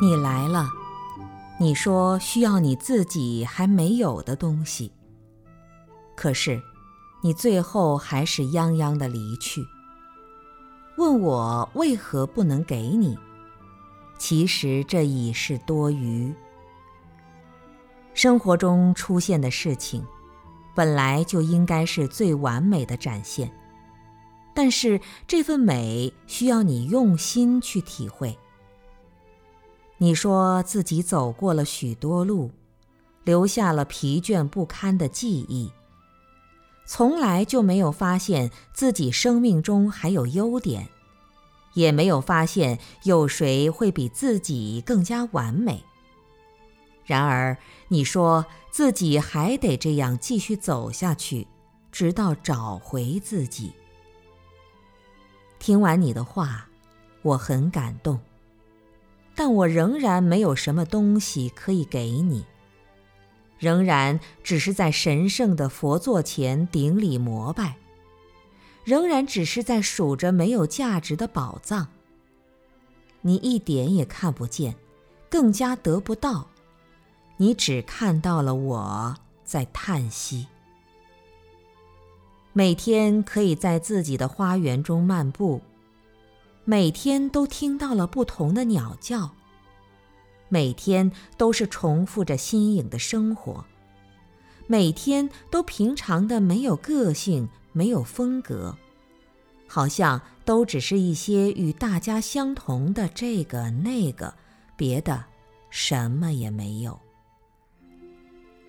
你来了，你说需要你自己还没有的东西，可是你最后还是泱泱的离去。问我为何不能给你？其实这已是多余。生活中出现的事情，本来就应该是最完美的展现，但是这份美需要你用心去体会。你说自己走过了许多路，留下了疲倦不堪的记忆，从来就没有发现自己生命中还有优点，也没有发现有谁会比自己更加完美。然而，你说自己还得这样继续走下去，直到找回自己。听完你的话，我很感动。但我仍然没有什么东西可以给你，仍然只是在神圣的佛座前顶礼膜拜，仍然只是在数着没有价值的宝藏。你一点也看不见，更加得不到，你只看到了我在叹息。每天可以在自己的花园中漫步。每天都听到了不同的鸟叫，每天都是重复着新颖的生活，每天都平常的没有个性、没有风格，好像都只是一些与大家相同的这个那个，别的什么也没有。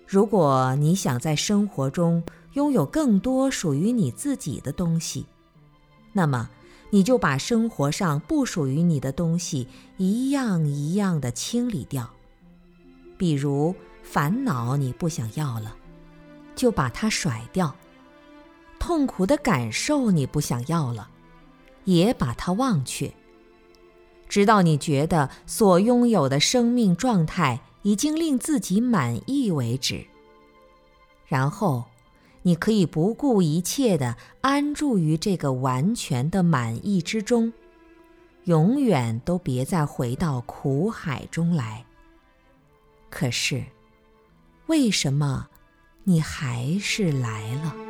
如果你想在生活中拥有更多属于你自己的东西，那么。你就把生活上不属于你的东西一样一样的清理掉，比如烦恼你不想要了，就把它甩掉；痛苦的感受你不想要了，也把它忘却，直到你觉得所拥有的生命状态已经令自己满意为止。然后。你可以不顾一切地安住于这个完全的满意之中，永远都别再回到苦海中来。可是，为什么你还是来了？